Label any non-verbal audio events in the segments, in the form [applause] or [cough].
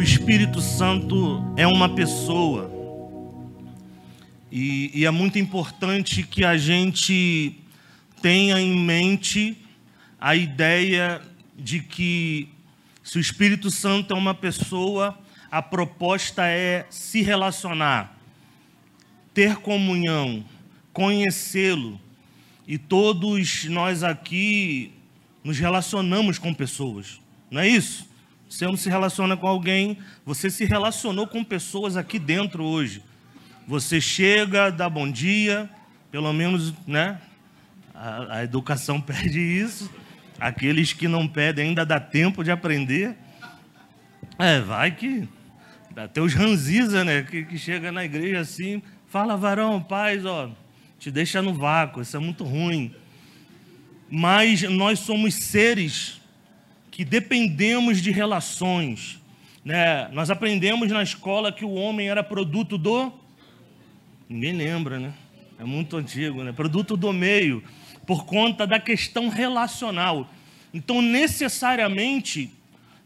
o Espírito Santo é uma pessoa. E, e, é muito importante que a gente tenha em mente a ideia de que se o Espírito Santo é uma pessoa, a proposta é se relacionar, ter comunhão, conhecê-lo. E todos nós aqui nos relacionamos com pessoas, não é isso? Você não se relaciona com alguém, você se relacionou com pessoas aqui dentro hoje. Você chega, dá bom dia, pelo menos, né? A, a educação [laughs] pede isso. Aqueles que não pedem ainda dá tempo de aprender. É, vai que. Até os ranziza, né? Que, que chega na igreja assim, fala, varão, paz, ó, te deixa no vácuo, isso é muito ruim. Mas nós somos seres que dependemos de relações. Né? Nós aprendemos na escola que o homem era produto do. Ninguém lembra, né? É muito antigo, né? Produto do meio, por conta da questão relacional. Então, necessariamente,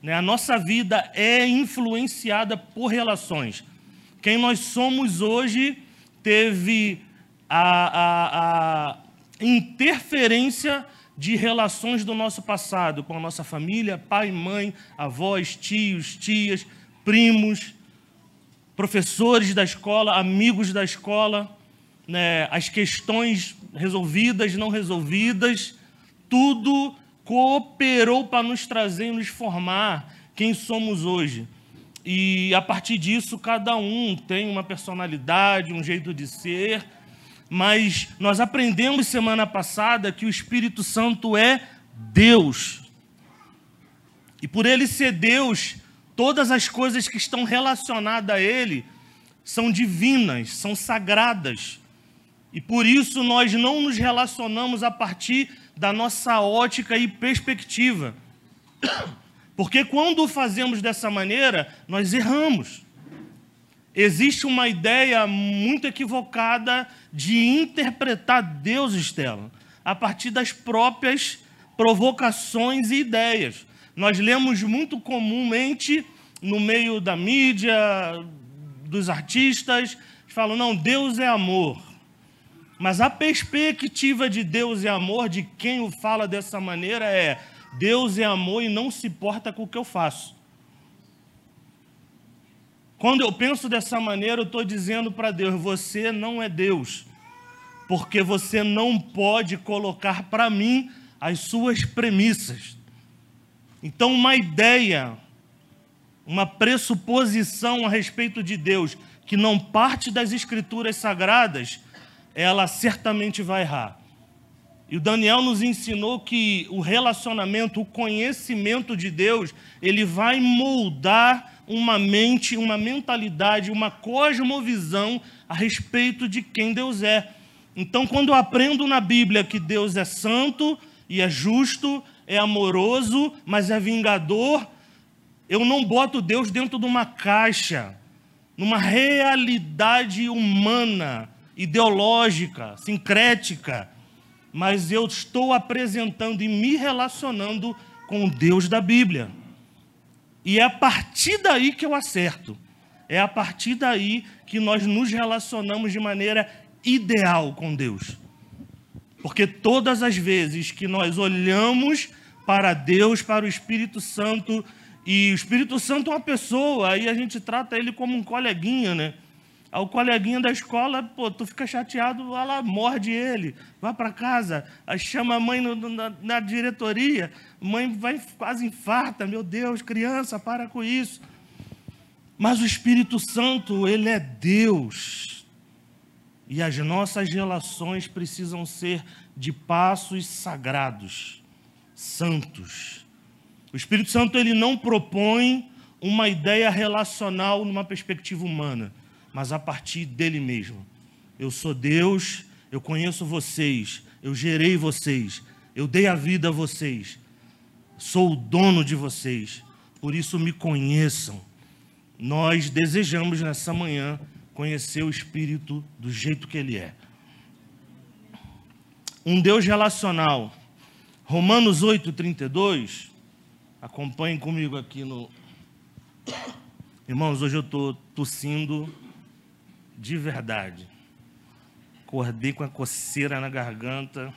né, a nossa vida é influenciada por relações. Quem nós somos hoje teve a, a, a interferência de relações do nosso passado com a nossa família, pai, mãe, avós, tios, tias, primos, professores da escola, amigos da escola, né, as questões resolvidas, não resolvidas, tudo cooperou para nos trazer e nos formar quem somos hoje. E a partir disso, cada um tem uma personalidade, um jeito de ser, mas nós aprendemos semana passada que o Espírito Santo é Deus. E por ele ser Deus, todas as coisas que estão relacionadas a ele são divinas, são sagradas. E por isso nós não nos relacionamos a partir da nossa ótica e perspectiva. [coughs] Porque quando fazemos dessa maneira, nós erramos existe uma ideia muito equivocada de interpretar Deus, Estela, a partir das próprias provocações e ideias. Nós lemos muito comumente no meio da mídia, dos artistas, falam, não, Deus é amor. Mas a perspectiva de Deus é amor, de quem o fala dessa maneira, é Deus é amor e não se importa com o que eu faço. Quando eu penso dessa maneira, eu estou dizendo para Deus: você não é Deus, porque você não pode colocar para mim as suas premissas. Então, uma ideia, uma pressuposição a respeito de Deus que não parte das Escrituras sagradas, ela certamente vai errar. E o Daniel nos ensinou que o relacionamento, o conhecimento de Deus, ele vai moldar uma mente, uma mentalidade, uma cosmovisão a respeito de quem Deus é. Então, quando eu aprendo na Bíblia que Deus é santo e é justo, é amoroso, mas é vingador, eu não boto Deus dentro de uma caixa, numa realidade humana, ideológica, sincrética, mas eu estou apresentando e me relacionando com o Deus da Bíblia. E é a partir daí que eu acerto. É a partir daí que nós nos relacionamos de maneira ideal com Deus. Porque todas as vezes que nós olhamos para Deus, para o Espírito Santo, e o Espírito Santo é uma pessoa, aí a gente trata ele como um coleguinha, né? Aí o coleguinha da escola, pô, tu fica chateado, vai lá, morde ele, vai para casa, chama a mãe no, na, na, diretoria, mãe vai quase infarta, meu Deus, criança, para com isso. Mas o Espírito Santo, ele é Deus. E as nossas relações precisam ser de passos sagrados, santos. O Espírito Santo, ele não propõe uma ideia relacional numa perspectiva humana mas a partir dele mesmo. Eu sou Deus, eu conheço vocês, eu gerei vocês, eu dei a vida a vocês, sou o dono de vocês, por isso me conheçam. Nós desejamos nessa manhã conhecer o Espírito do jeito que ele é. Um Deus relacional. Romanos 8, 32. Acompanhem comigo aqui no, [coughs] Irmãos, hoje eu estou tossindo de verdade. Acordei com a coceira na garganta.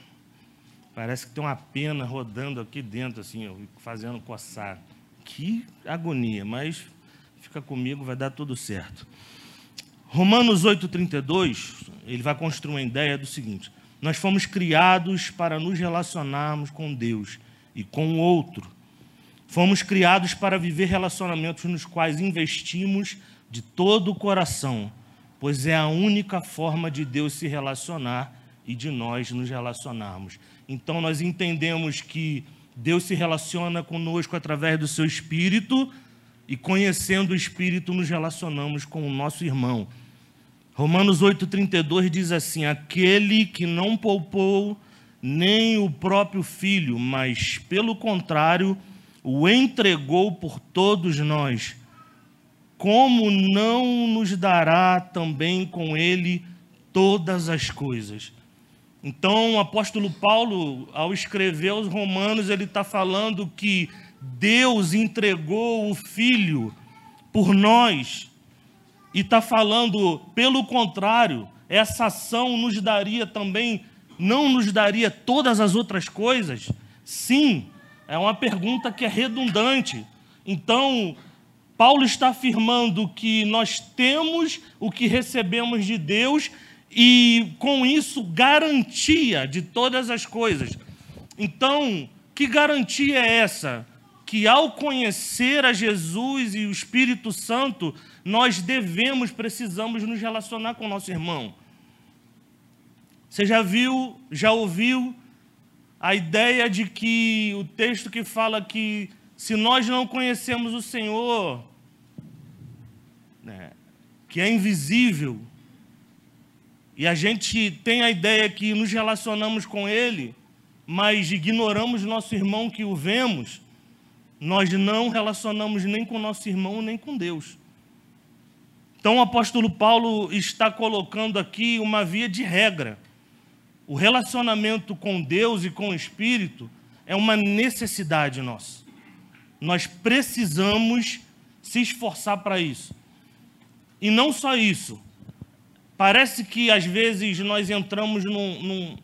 Parece que tem uma pena rodando aqui dentro, assim, fazendo coçar. Que agonia, mas fica comigo, vai dar tudo certo. Romanos 8,32, ele vai construir uma ideia do seguinte: nós fomos criados para nos relacionarmos com Deus e com o outro. Fomos criados para viver relacionamentos nos quais investimos de todo o coração, pois é a única forma de Deus se relacionar e de nós nos relacionarmos. Então nós entendemos que Deus se relaciona conosco através do seu espírito e conhecendo o espírito nos relacionamos com o nosso irmão. Romanos 8:32 diz assim: aquele que não poupou nem o próprio filho, mas pelo contrário, o entregou por todos nós, como não nos dará também com ele todas as coisas? Então, o apóstolo Paulo, ao escrever aos Romanos, ele está falando que Deus entregou o Filho por nós, e está falando, pelo contrário, essa ação nos daria também, não nos daria todas as outras coisas? Sim, é uma pergunta que é redundante. Então, Paulo está afirmando que nós temos o que recebemos de Deus e, com isso, garantia de todas as coisas. Então, que garantia é essa? Que ao conhecer a Jesus e o Espírito Santo, nós devemos, precisamos nos relacionar com o nosso irmão. Você já viu, já ouviu a ideia de que o texto que fala que se nós não conhecemos o Senhor, né, que é invisível, e a gente tem a ideia que nos relacionamos com Ele, mas ignoramos nosso irmão que o vemos, nós não relacionamos nem com nosso irmão nem com Deus. Então o apóstolo Paulo está colocando aqui uma via de regra. O relacionamento com Deus e com o Espírito é uma necessidade nossa. Nós precisamos se esforçar para isso. E não só isso, Parece que às vezes nós entramos num, num,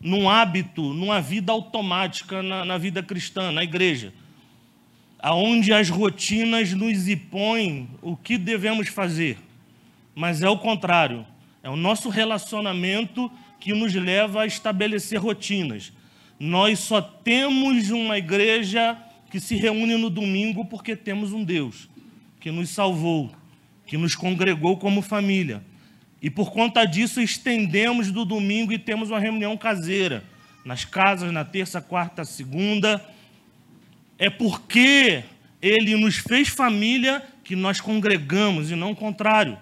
num hábito, numa vida automática na, na vida cristã, na igreja, aonde as rotinas nos impõem o que devemos fazer. Mas é o contrário, é o nosso relacionamento que nos leva a estabelecer rotinas. Nós só temos uma igreja que se reúne no domingo porque temos um Deus que nos salvou, que nos congregou como família. E por conta disso estendemos do domingo e temos uma reunião caseira, nas casas, na terça, quarta, segunda. É porque ele nos fez família que nós congregamos e não o contrário.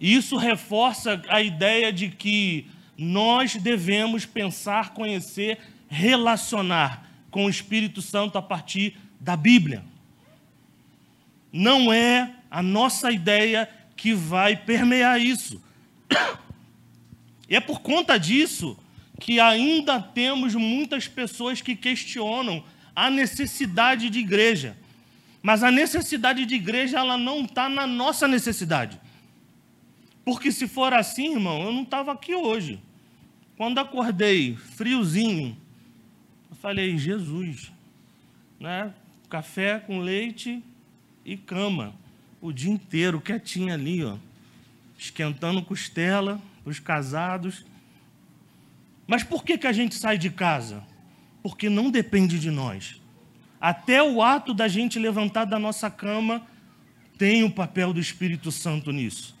Isso reforça a ideia de que nós devemos pensar, conhecer, relacionar com o Espírito Santo a partir da Bíblia. Não é a nossa ideia que vai permear isso. E é por conta disso que ainda temos muitas pessoas que questionam a necessidade de igreja. Mas a necessidade de igreja ela não está na nossa necessidade. Porque se for assim, irmão, eu não estava aqui hoje. Quando acordei friozinho, eu falei, Jesus, né? Café com leite e cama o dia inteiro quietinho ali, ó, esquentando costela para os casados. Mas por que, que a gente sai de casa? Porque não depende de nós. Até o ato da gente levantar da nossa cama tem o papel do Espírito Santo nisso.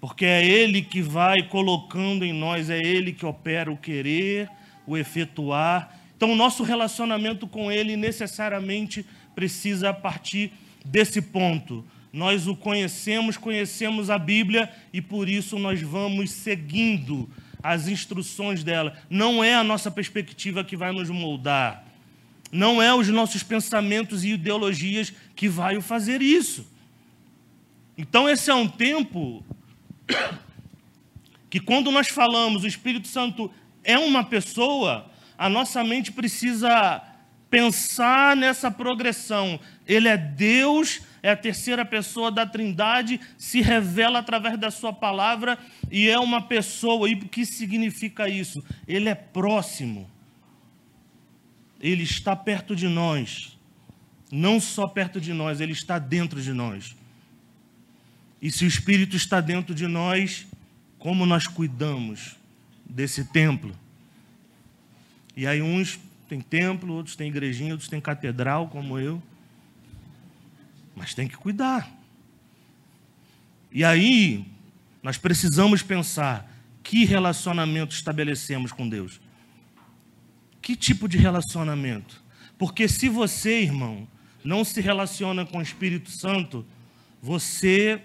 Porque é Ele que vai colocando em nós, é Ele que opera o querer, o efetuar. Então, o nosso relacionamento com Ele necessariamente precisa partir desse ponto. Nós o conhecemos, conhecemos a Bíblia e por isso nós vamos seguindo as instruções dela. Não é a nossa perspectiva que vai nos moldar. Não é os nossos pensamentos e ideologias que vai fazer isso. Então esse é um tempo [coughs] que quando nós falamos o Espírito Santo é uma pessoa, a nossa mente precisa pensar nessa progressão. Ele é Deus, é a terceira pessoa da Trindade, se revela através da sua palavra e é uma pessoa. E o que significa isso? Ele é próximo. Ele está perto de nós. Não só perto de nós, ele está dentro de nós. E se o Espírito está dentro de nós, como nós cuidamos desse templo? E aí uns têm templo, outros têm igrejinha, outros têm catedral, como eu. Mas tem que cuidar. E aí, nós precisamos pensar que relacionamento estabelecemos com Deus. Que tipo de relacionamento? Porque se você, irmão, não se relaciona com o Espírito Santo, você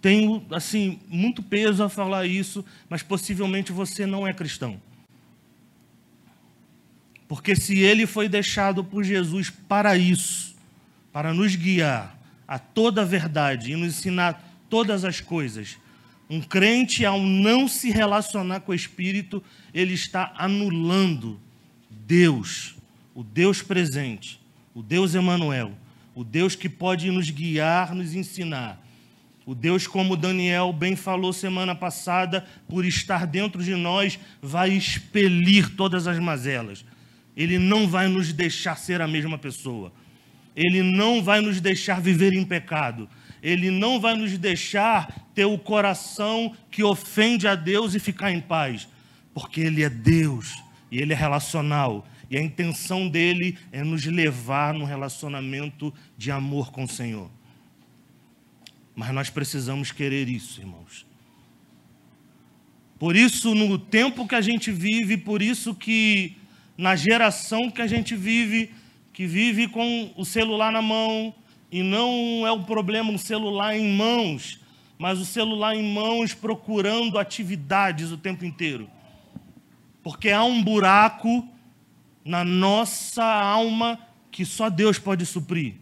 tem assim muito peso a falar isso, mas possivelmente você não é cristão. Porque se ele foi deixado por Jesus para isso, para nos guiar a toda a verdade e nos ensinar todas as coisas, um crente, ao não se relacionar com o Espírito, ele está anulando Deus, o Deus presente, o Deus Emanuel, o Deus que pode nos guiar, nos ensinar. O Deus, como Daniel bem falou semana passada, por estar dentro de nós, vai expelir todas as mazelas. Ele não vai nos deixar ser a mesma pessoa. Ele não vai nos deixar viver em pecado. Ele não vai nos deixar ter o coração que ofende a Deus e ficar em paz. Porque Ele é Deus e Ele é relacional. E a intenção dele é nos levar num relacionamento de amor com o Senhor. Mas nós precisamos querer isso, irmãos. Por isso, no tempo que a gente vive, por isso que na geração que a gente vive, que vive com o celular na mão, e não é o problema o celular em mãos, mas o celular em mãos procurando atividades o tempo inteiro. Porque há um buraco na nossa alma que só Deus pode suprir.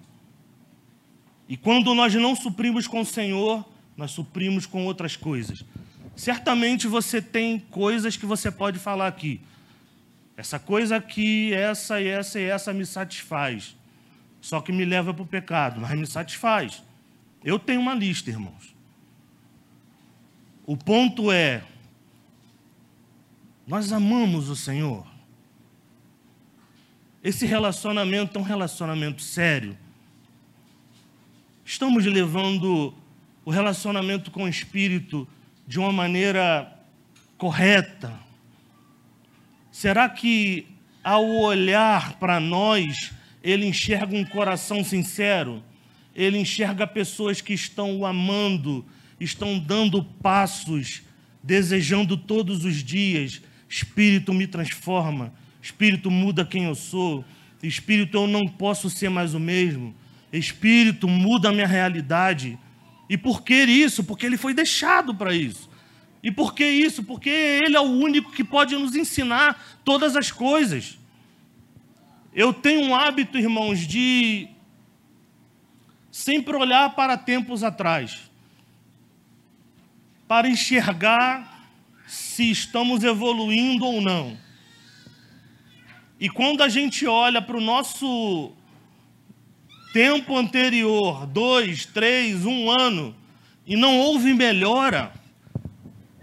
E quando nós não suprimos com o Senhor, nós suprimos com outras coisas. Certamente você tem coisas que você pode falar aqui. Essa coisa aqui, essa e essa e essa me satisfaz. Só que me leva para o pecado, mas me satisfaz. Eu tenho uma lista, irmãos. O ponto é: nós amamos o Senhor. Esse relacionamento é um relacionamento sério. Estamos levando o relacionamento com o Espírito de uma maneira correta, Será que ao olhar para nós, ele enxerga um coração sincero? Ele enxerga pessoas que estão o amando, estão dando passos, desejando todos os dias: Espírito me transforma, Espírito muda quem eu sou, Espírito eu não posso ser mais o mesmo, Espírito muda a minha realidade. E por que isso? Porque ele foi deixado para isso. E por que isso? Porque Ele é o único que pode nos ensinar todas as coisas. Eu tenho um hábito, irmãos, de sempre olhar para tempos atrás, para enxergar se estamos evoluindo ou não. E quando a gente olha para o nosso tempo anterior, dois, três, um ano, e não houve melhora,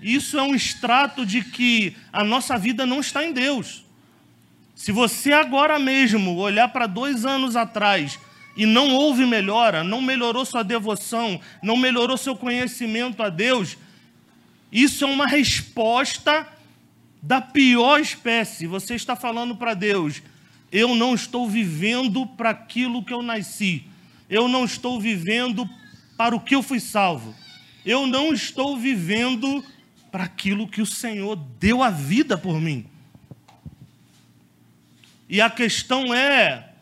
isso é um extrato de que a nossa vida não está em Deus. Se você agora mesmo olhar para dois anos atrás e não houve melhora, não melhorou sua devoção, não melhorou seu conhecimento a Deus, isso é uma resposta da pior espécie. Você está falando para Deus: eu não estou vivendo para aquilo que eu nasci, eu não estou vivendo para o que eu fui salvo, eu não estou vivendo para aquilo que o Senhor deu a vida por mim. E a questão é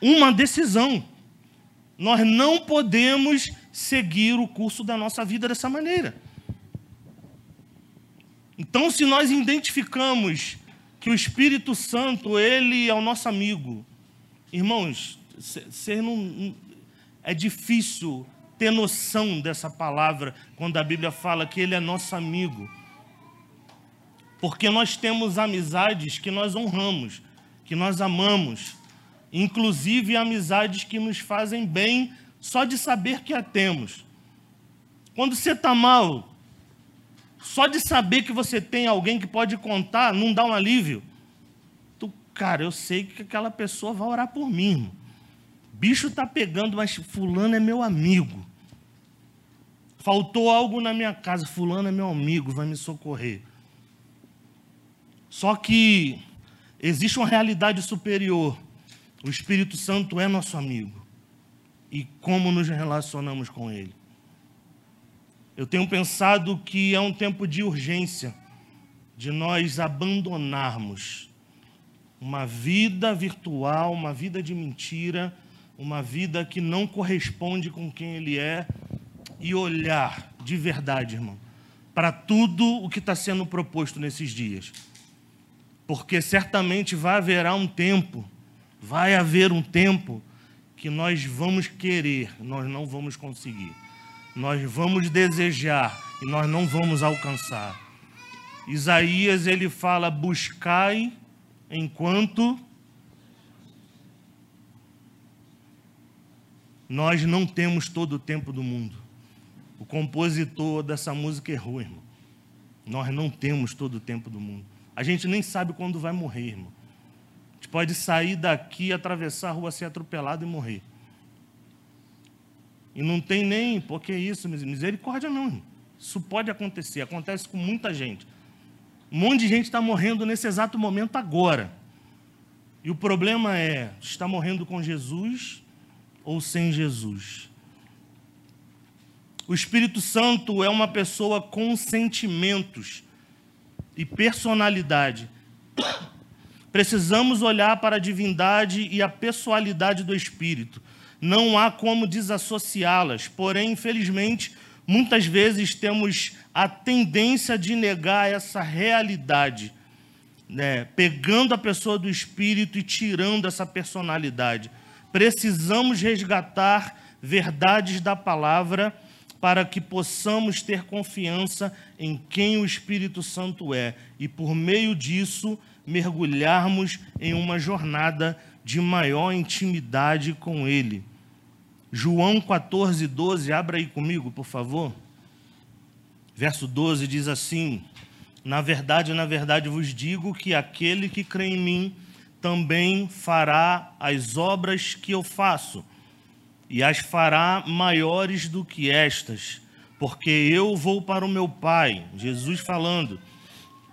uma decisão. Nós não podemos seguir o curso da nossa vida dessa maneira. Então, se nós identificamos que o Espírito Santo, ele é o nosso amigo, irmãos, ser não, é difícil ter noção dessa palavra quando a Bíblia fala que Ele é nosso amigo. Porque nós temos amizades que nós honramos, que nós amamos, inclusive amizades que nos fazem bem só de saber que a temos. Quando você está mal, só de saber que você tem alguém que pode contar, não dá um alívio. Tu, cara, eu sei que aquela pessoa vai orar por mim. Irmão. Bicho está pegando, mas fulano é meu amigo. Faltou algo na minha casa, fulano é meu amigo, vai me socorrer. Só que existe uma realidade superior. O Espírito Santo é nosso amigo. E como nos relacionamos com ele? Eu tenho pensado que é um tempo de urgência, de nós abandonarmos uma vida virtual, uma vida de mentira, uma vida que não corresponde com quem ele é e olhar de verdade, irmão, para tudo o que está sendo proposto nesses dias. Porque certamente vai haverá um tempo, vai haver um tempo que nós vamos querer, nós não vamos conseguir nós vamos desejar e nós não vamos alcançar. Isaías ele fala: buscai enquanto nós não temos todo o tempo do mundo. O compositor dessa música errou, irmão. Nós não temos todo o tempo do mundo. A gente nem sabe quando vai morrer, irmão. A gente pode sair daqui, atravessar a rua, ser atropelado e morrer. E não tem nem, porque isso, misericórdia não. Isso pode acontecer, acontece com muita gente. Um monte de gente está morrendo nesse exato momento agora. E o problema é, está morrendo com Jesus ou sem Jesus? O Espírito Santo é uma pessoa com sentimentos e personalidade. [coughs] Precisamos olhar para a divindade e a pessoalidade do Espírito não há como desassociá-las. Porém, infelizmente, muitas vezes temos a tendência de negar essa realidade, né? pegando a pessoa do espírito e tirando essa personalidade. Precisamos resgatar verdades da palavra para que possamos ter confiança em quem o Espírito Santo é e, por meio disso, mergulharmos em uma jornada de maior intimidade com Ele. João 14, 12, abra aí comigo, por favor. Verso 12 diz assim: Na verdade, na verdade vos digo que aquele que crê em mim também fará as obras que eu faço, e as fará maiores do que estas, porque eu vou para o meu Pai. Jesus falando.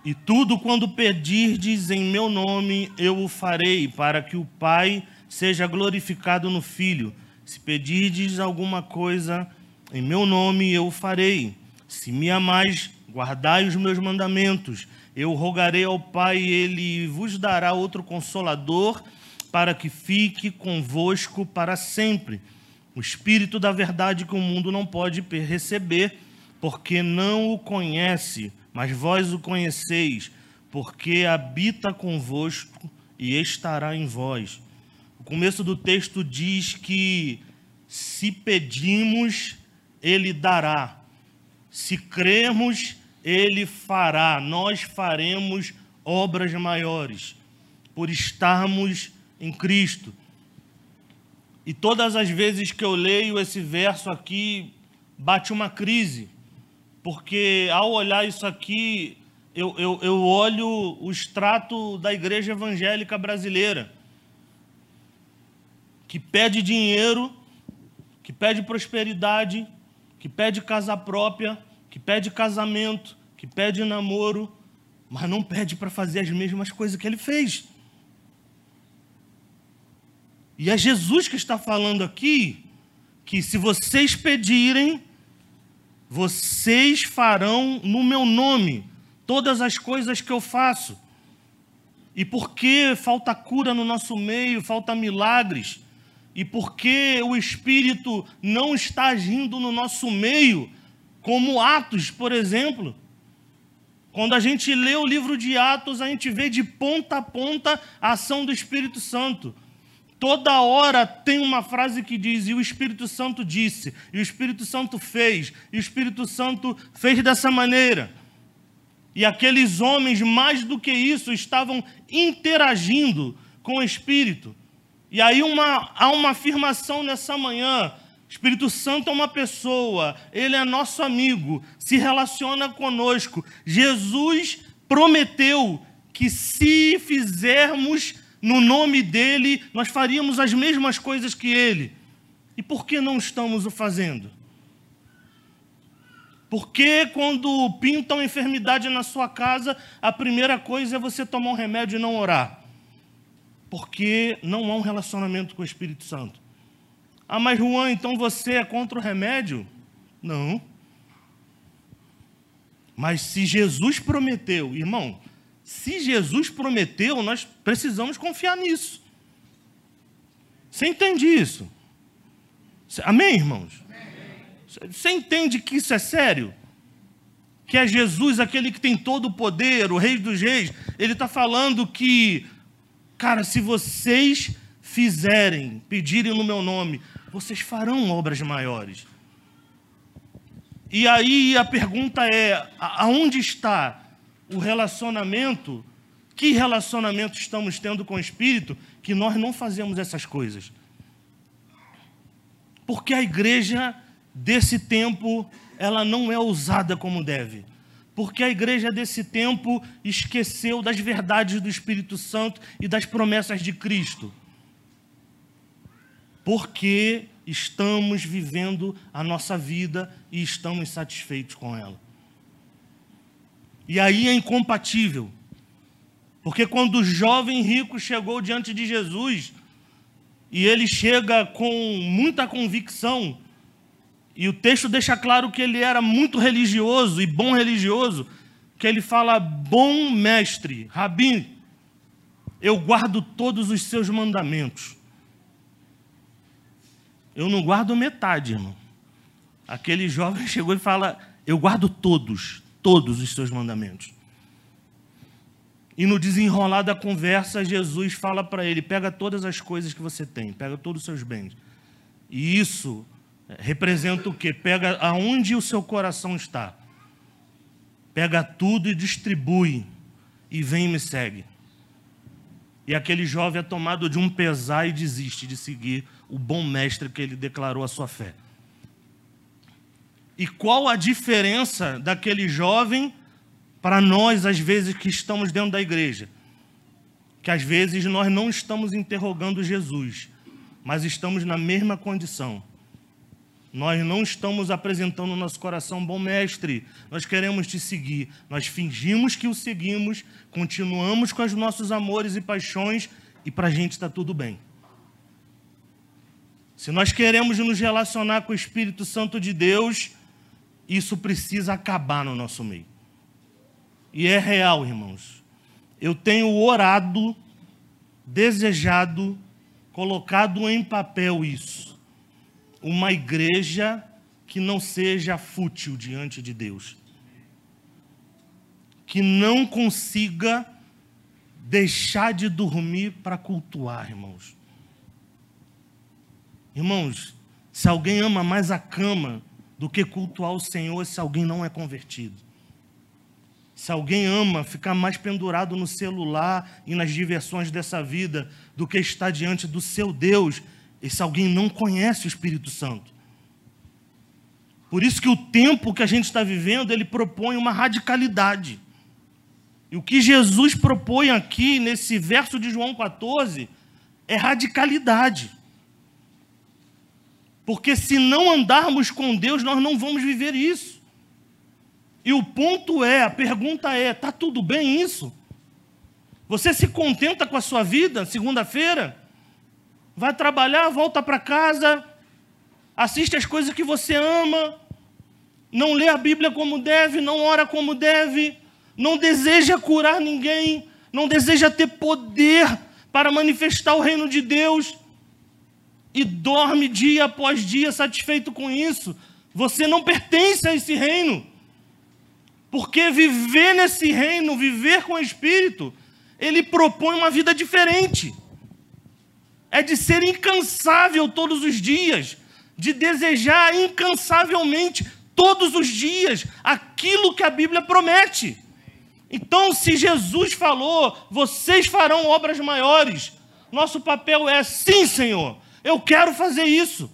E tudo quando pedirdes em meu nome, eu o farei, para que o Pai seja glorificado no Filho. Se pedirdes alguma coisa em meu nome, eu o farei. Se me amais, guardai os meus mandamentos. Eu rogarei ao Pai, ele vos dará outro consolador, para que fique convosco para sempre. O Espírito da verdade que o mundo não pode receber, porque não o conhece mas vós o conheceis, porque habita convosco e estará em vós. O começo do texto diz que se pedimos, ele dará. Se cremos, ele fará. Nós faremos obras maiores por estarmos em Cristo. E todas as vezes que eu leio esse verso aqui, bate uma crise porque ao olhar isso aqui, eu, eu, eu olho o extrato da igreja evangélica brasileira, que pede dinheiro, que pede prosperidade, que pede casa própria, que pede casamento, que pede namoro, mas não pede para fazer as mesmas coisas que ele fez. E é Jesus que está falando aqui que se vocês pedirem, vocês farão no meu nome todas as coisas que eu faço. E por que falta cura no nosso meio, falta milagres? E por que o Espírito não está agindo no nosso meio, como Atos, por exemplo? Quando a gente lê o livro de Atos, a gente vê de ponta a ponta a ação do Espírito Santo. Toda hora tem uma frase que diz: e o Espírito Santo disse, e o Espírito Santo fez, e o Espírito Santo fez dessa maneira. E aqueles homens, mais do que isso, estavam interagindo com o Espírito. E aí uma, há uma afirmação nessa manhã: Espírito Santo é uma pessoa, ele é nosso amigo, se relaciona conosco. Jesus prometeu que se fizermos no nome dele, nós faríamos as mesmas coisas que ele. E por que não estamos o fazendo? Porque quando pintam enfermidade na sua casa, a primeira coisa é você tomar um remédio e não orar? Porque não há um relacionamento com o Espírito Santo. Ah, mas Juan, então você é contra o remédio? Não. Mas se Jesus prometeu, irmão, se Jesus prometeu, nós precisamos confiar nisso. Você entende isso? Amém, irmãos? Você entende que isso é sério? Que é Jesus, aquele que tem todo o poder, o Rei dos Reis. Ele está falando que, cara, se vocês fizerem, pedirem no meu nome, vocês farão obras maiores. E aí a pergunta é: aonde está o relacionamento? Que relacionamento estamos tendo com o Espírito que nós não fazemos essas coisas? Porque a igreja desse tempo, ela não é usada como deve. Porque a igreja desse tempo esqueceu das verdades do Espírito Santo e das promessas de Cristo. Porque estamos vivendo a nossa vida e estamos satisfeitos com ela. E aí é incompatível. Porque quando o jovem rico chegou diante de Jesus, e ele chega com muita convicção, e o texto deixa claro que ele era muito religioso e bom religioso, que ele fala: Bom mestre, Rabi, eu guardo todos os seus mandamentos. Eu não guardo metade, irmão. Aquele jovem [laughs] chegou e fala: Eu guardo todos, todos os seus mandamentos. E no desenrolar da conversa, Jesus fala para ele: Pega todas as coisas que você tem, pega todos os seus bens. E isso representa o quê? Pega aonde o seu coração está. Pega tudo e distribui. E vem e me segue. E aquele jovem é tomado de um pesar e desiste de seguir o bom mestre que ele declarou a sua fé. E qual a diferença daquele jovem para nós, às vezes, que estamos dentro da igreja? Que às vezes nós não estamos interrogando Jesus, mas estamos na mesma condição nós não estamos apresentando no nosso coração, bom mestre, nós queremos te seguir. Nós fingimos que o seguimos, continuamos com os nossos amores e paixões e para a gente está tudo bem. Se nós queremos nos relacionar com o Espírito Santo de Deus, isso precisa acabar no nosso meio. E é real, irmãos. Eu tenho orado, desejado, colocado em papel isso uma igreja que não seja fútil diante de Deus. Que não consiga deixar de dormir para cultuar, irmãos. Irmãos, se alguém ama mais a cama do que cultuar o Senhor, se alguém não é convertido. Se alguém ama ficar mais pendurado no celular e nas diversões dessa vida do que estar diante do seu Deus, esse alguém não conhece o Espírito Santo. Por isso que o tempo que a gente está vivendo, ele propõe uma radicalidade. E o que Jesus propõe aqui, nesse verso de João 14, é radicalidade. Porque se não andarmos com Deus, nós não vamos viver isso. E o ponto é, a pergunta é: está tudo bem isso? Você se contenta com a sua vida, segunda-feira? vai trabalhar, volta para casa, assiste as coisas que você ama, não lê a Bíblia como deve, não ora como deve, não deseja curar ninguém, não deseja ter poder para manifestar o reino de Deus e dorme dia após dia satisfeito com isso, você não pertence a esse reino. Porque viver nesse reino, viver com o Espírito, ele propõe uma vida diferente é de ser incansável todos os dias, de desejar incansavelmente todos os dias aquilo que a Bíblia promete. Então, se Jesus falou, vocês farão obras maiores, nosso papel é sim, Senhor, eu quero fazer isso.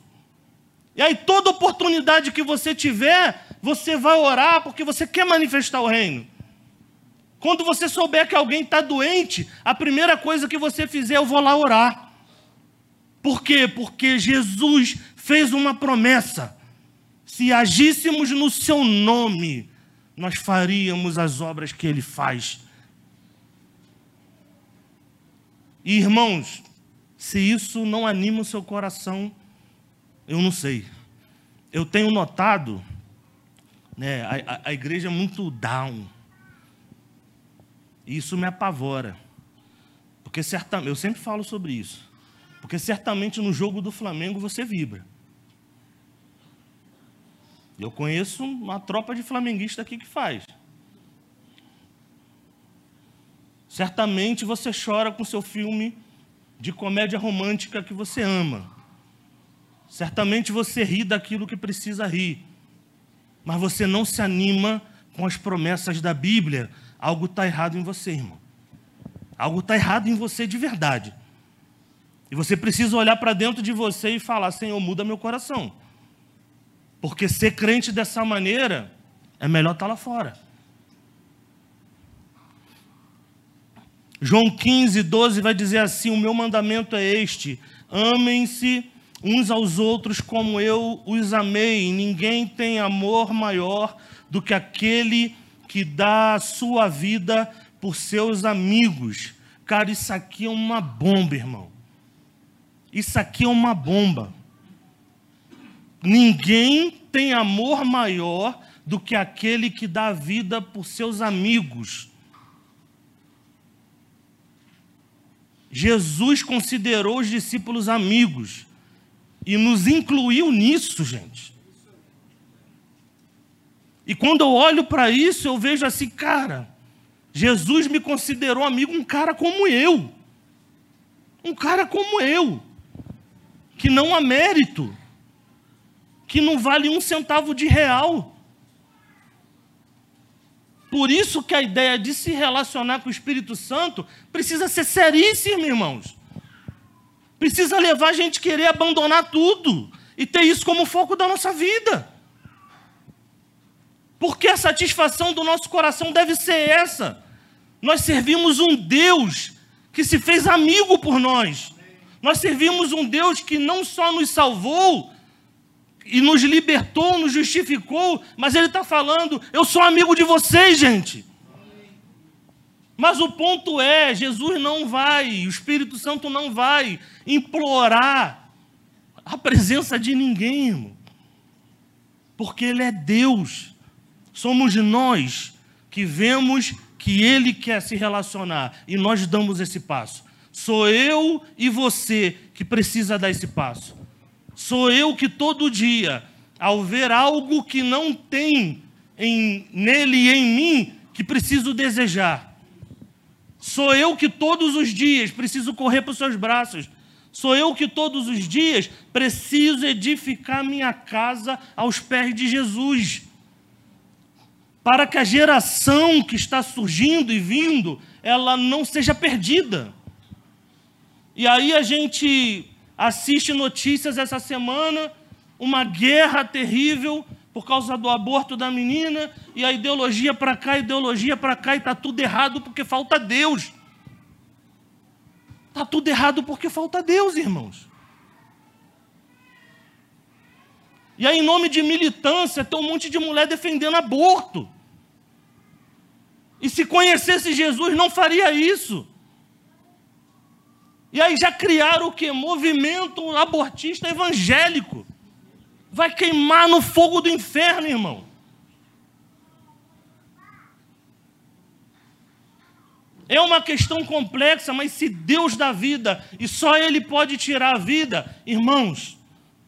E aí, toda oportunidade que você tiver, você vai orar porque você quer manifestar o reino. Quando você souber que alguém está doente, a primeira coisa que você fizer, eu vou lá orar. Por quê? Porque Jesus fez uma promessa. Se agíssemos no seu nome, nós faríamos as obras que ele faz. E, irmãos, se isso não anima o seu coração, eu não sei. Eu tenho notado, né, a, a igreja é muito down. E isso me apavora. Porque certamente, eu sempre falo sobre isso. Porque certamente no jogo do Flamengo você vibra. Eu conheço uma tropa de flamenguistas aqui que faz. Certamente você chora com seu filme de comédia romântica que você ama. Certamente você ri daquilo que precisa rir. Mas você não se anima com as promessas da Bíblia. Algo está errado em você, irmão. Algo está errado em você de verdade. E você precisa olhar para dentro de você e falar: Senhor, muda meu coração. Porque ser crente dessa maneira é melhor estar tá lá fora. João 15, 12 vai dizer assim: O meu mandamento é este: amem-se uns aos outros como eu os amei. Ninguém tem amor maior do que aquele que dá a sua vida por seus amigos. Cara, isso aqui é uma bomba, irmão. Isso aqui é uma bomba. Ninguém tem amor maior do que aquele que dá a vida por seus amigos. Jesus considerou os discípulos amigos e nos incluiu nisso, gente. E quando eu olho para isso, eu vejo assim, cara, Jesus me considerou amigo, um cara como eu. Um cara como eu, que não há mérito, que não vale um centavo de real. Por isso que a ideia de se relacionar com o Espírito Santo precisa ser seríssima, irmãos. Precisa levar a gente a querer abandonar tudo e ter isso como foco da nossa vida. Porque a satisfação do nosso coração deve ser essa. Nós servimos um Deus que se fez amigo por nós. Nós servimos um Deus que não só nos salvou, e nos libertou, nos justificou, mas ele está falando: eu sou amigo de vocês, gente. Mas o ponto é: Jesus não vai, o Espírito Santo não vai implorar a presença de ninguém, irmão. porque Ele é Deus. Somos nós que vemos que Ele quer se relacionar e nós damos esse passo. Sou eu e você que precisa dar esse passo. Sou eu que todo dia, ao ver algo que não tem em, nele e em mim, que preciso desejar. Sou eu que todos os dias preciso correr para os seus braços. Sou eu que todos os dias preciso edificar minha casa aos pés de Jesus. Para que a geração que está surgindo e vindo, ela não seja perdida. E aí a gente assiste notícias essa semana, uma guerra terrível por causa do aborto da menina, e a ideologia para cá, a ideologia para cá, e está tudo errado porque falta Deus. Está tudo errado porque falta Deus, irmãos. E aí, em nome de militância, tem um monte de mulher defendendo aborto. E se conhecesse Jesus, não faria isso. E aí já criaram o que? Movimento abortista evangélico. Vai queimar no fogo do inferno, irmão. É uma questão complexa, mas se Deus dá vida e só Ele pode tirar a vida, irmãos,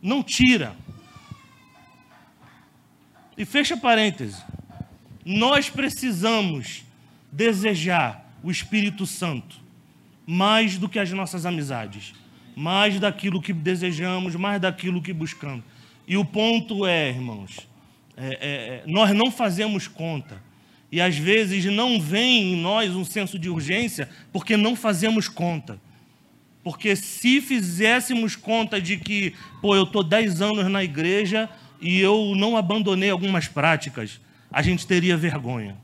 não tira. E fecha parêntese. Nós precisamos desejar o Espírito Santo mais do que as nossas amizades, mais daquilo que desejamos, mais daquilo que buscamos. E o ponto é, irmãos, é, é, é, nós não fazemos conta. E às vezes não vem em nós um senso de urgência porque não fazemos conta. Porque se fizéssemos conta de que, pô, eu estou 10 anos na igreja e eu não abandonei algumas práticas, a gente teria vergonha.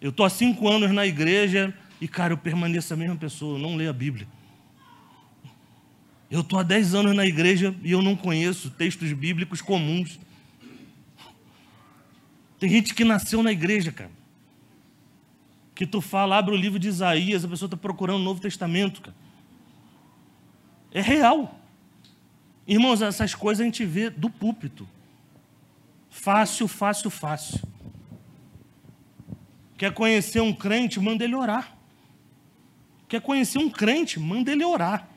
Eu estou há 5 anos na igreja e, cara, eu permaneço a mesma pessoa, eu não leio a Bíblia. Eu estou há 10 anos na igreja e eu não conheço textos bíblicos comuns. Tem gente que nasceu na igreja, cara. Que tu fala, abre o livro de Isaías, a pessoa está procurando o Novo Testamento, cara. É real. Irmãos, essas coisas a gente vê do púlpito. Fácil, fácil, fácil. Quer conhecer um crente, manda ele orar. Quer conhecer um crente, manda ele orar.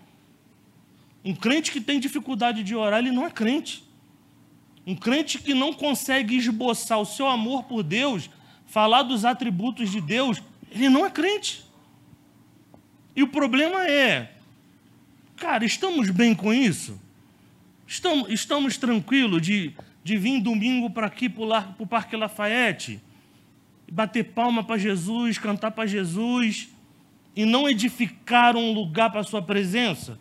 Um crente que tem dificuldade de orar, ele não é crente. Um crente que não consegue esboçar o seu amor por Deus, falar dos atributos de Deus, ele não é crente. E o problema é, cara, estamos bem com isso? Estamos, estamos tranquilos de, de vir domingo para aqui, para o Parque Lafayette, bater palma para Jesus, cantar para Jesus, e não edificar um lugar para a sua presença?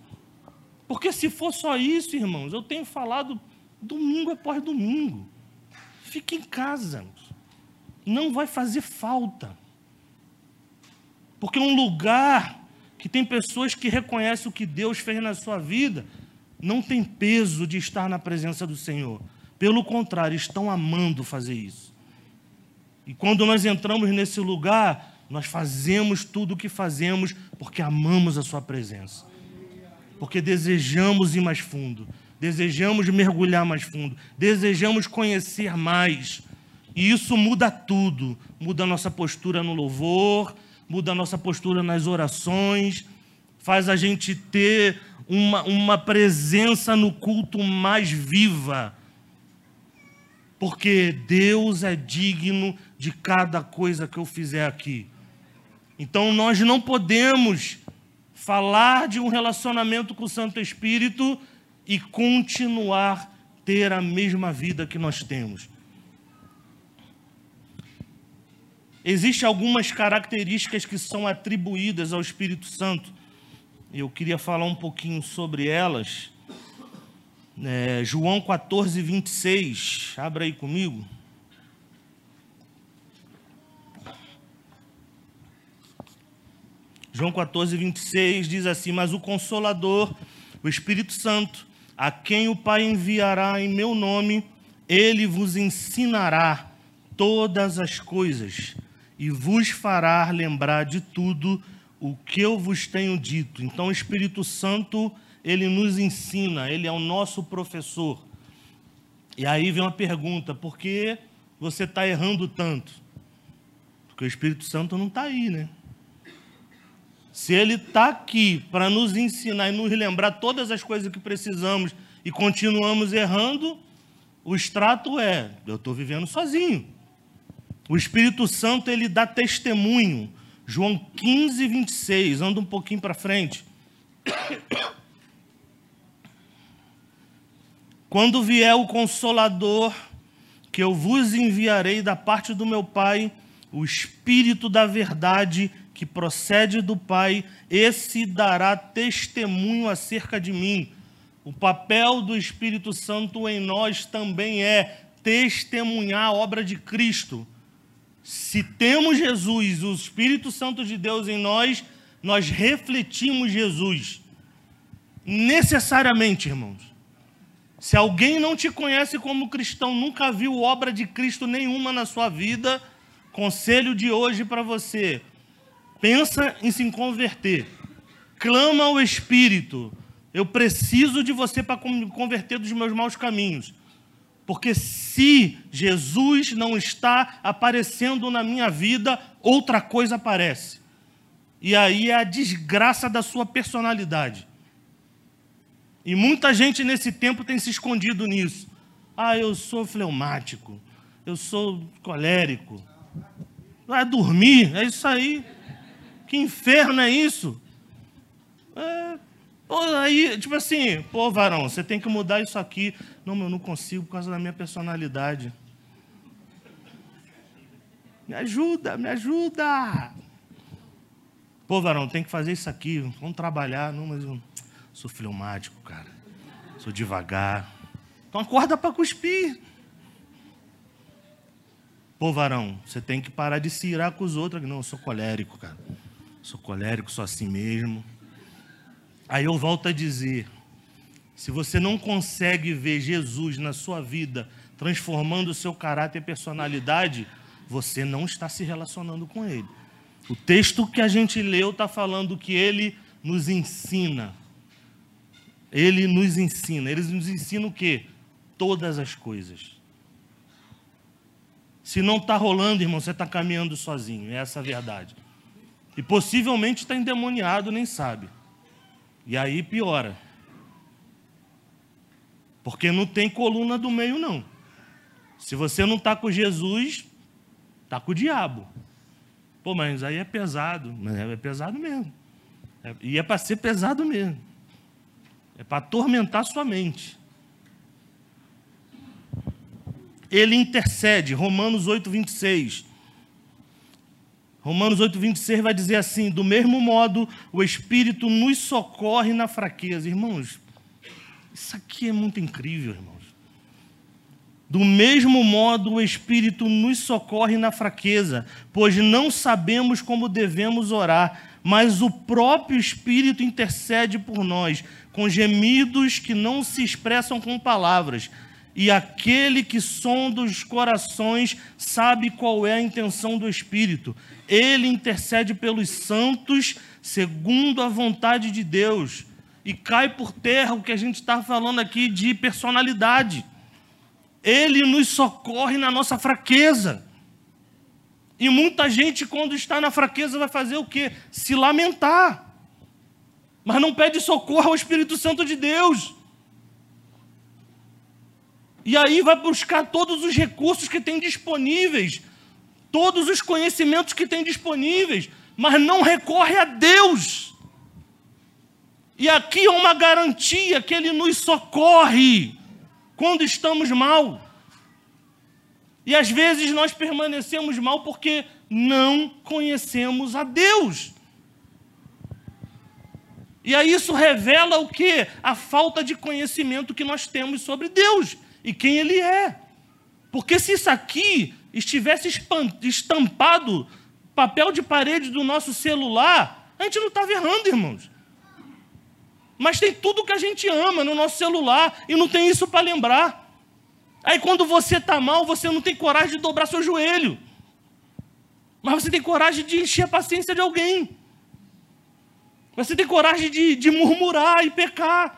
Porque se for só isso, irmãos, eu tenho falado domingo após domingo. Fique em casa. Não vai fazer falta. Porque um lugar que tem pessoas que reconhecem o que Deus fez na sua vida, não tem peso de estar na presença do Senhor. Pelo contrário, estão amando fazer isso. E quando nós entramos nesse lugar, nós fazemos tudo o que fazemos porque amamos a Sua presença. Porque desejamos ir mais fundo, desejamos mergulhar mais fundo, desejamos conhecer mais. E isso muda tudo. Muda a nossa postura no louvor, muda a nossa postura nas orações, faz a gente ter uma, uma presença no culto mais viva. Porque Deus é digno de cada coisa que eu fizer aqui. Então nós não podemos falar de um relacionamento com o Santo Espírito e continuar ter a mesma vida que nós temos. Existem algumas características que são atribuídas ao Espírito Santo. Eu queria falar um pouquinho sobre elas. É, João 14, 26. Abra aí comigo. João 14, 26 diz assim: Mas o Consolador, o Espírito Santo, a quem o Pai enviará em meu nome, ele vos ensinará todas as coisas e vos fará lembrar de tudo o que eu vos tenho dito. Então, o Espírito Santo, ele nos ensina, ele é o nosso professor. E aí vem uma pergunta: por que você está errando tanto? Porque o Espírito Santo não está aí, né? Se ele está aqui para nos ensinar e nos lembrar todas as coisas que precisamos e continuamos errando, o extrato é: eu estou vivendo sozinho. O Espírito Santo ele dá testemunho. João 15, 26, anda um pouquinho para frente. [coughs] Quando vier o Consolador, que eu vos enviarei da parte do meu Pai, o Espírito da Verdade, que procede do Pai, esse dará testemunho acerca de mim. O papel do Espírito Santo em nós também é testemunhar a obra de Cristo. Se temos Jesus, o Espírito Santo de Deus em nós, nós refletimos Jesus. Necessariamente, irmãos. Se alguém não te conhece como cristão, nunca viu obra de Cristo nenhuma na sua vida, conselho de hoje para você: pensa em se converter. Clama ao Espírito. Eu preciso de você para me converter dos meus maus caminhos. Porque se Jesus não está aparecendo na minha vida, outra coisa aparece. E aí é a desgraça da sua personalidade. E muita gente nesse tempo tem se escondido nisso. Ah, eu sou fleumático, eu sou colérico. Vai dormir, é isso aí. Que inferno é isso? É, aí, tipo assim, pô, varão, você tem que mudar isso aqui. Não, eu não consigo por causa da minha personalidade. Me ajuda, me ajuda. Pô, varão, tem que fazer isso aqui, vamos trabalhar. Não, mas eu sou fleumático, cara. Sou devagar. Então acorda para cuspir. Pô, varão, você tem que parar de se irar com os outros. Não, eu sou colérico, cara. Sou colérico, sou assim mesmo. Aí eu volto a dizer: se você não consegue ver Jesus na sua vida, transformando o seu caráter e personalidade, você não está se relacionando com Ele. O texto que a gente leu está falando que Ele nos ensina. Ele nos ensina. Ele nos ensina o quê? Todas as coisas. Se não está rolando, irmão, você está caminhando sozinho. É essa a verdade. E possivelmente está endemoniado, nem sabe. E aí piora. Porque não tem coluna do meio, não. Se você não está com Jesus, está com o diabo. Pô, mas aí é pesado. É pesado mesmo. É, e é para ser pesado mesmo. É para atormentar sua mente. Ele intercede, Romanos 8, 26. Romanos 8, 26 vai dizer assim: do mesmo modo, o Espírito nos socorre na fraqueza. Irmãos, isso aqui é muito incrível, irmãos. Do mesmo modo, o Espírito nos socorre na fraqueza, pois não sabemos como devemos orar, mas o próprio Espírito intercede por nós, com gemidos que não se expressam com palavras. E aquele que sonda os corações sabe qual é a intenção do Espírito. Ele intercede pelos santos segundo a vontade de Deus. E cai por terra o que a gente está falando aqui de personalidade. Ele nos socorre na nossa fraqueza. E muita gente, quando está na fraqueza, vai fazer o quê? Se lamentar. Mas não pede socorro ao Espírito Santo de Deus. E aí vai buscar todos os recursos que tem disponíveis, todos os conhecimentos que tem disponíveis, mas não recorre a Deus. E aqui é uma garantia que Ele nos socorre quando estamos mal. E às vezes nós permanecemos mal porque não conhecemos a Deus. E aí isso revela o que? A falta de conhecimento que nós temos sobre Deus e quem Ele é. Porque se isso aqui estivesse estampado papel de parede do nosso celular, a gente não estava errando, irmãos. Mas tem tudo que a gente ama no nosso celular e não tem isso para lembrar. Aí quando você está mal, você não tem coragem de dobrar seu joelho. Mas você tem coragem de encher a paciência de alguém. Você tem coragem de, de murmurar e pecar.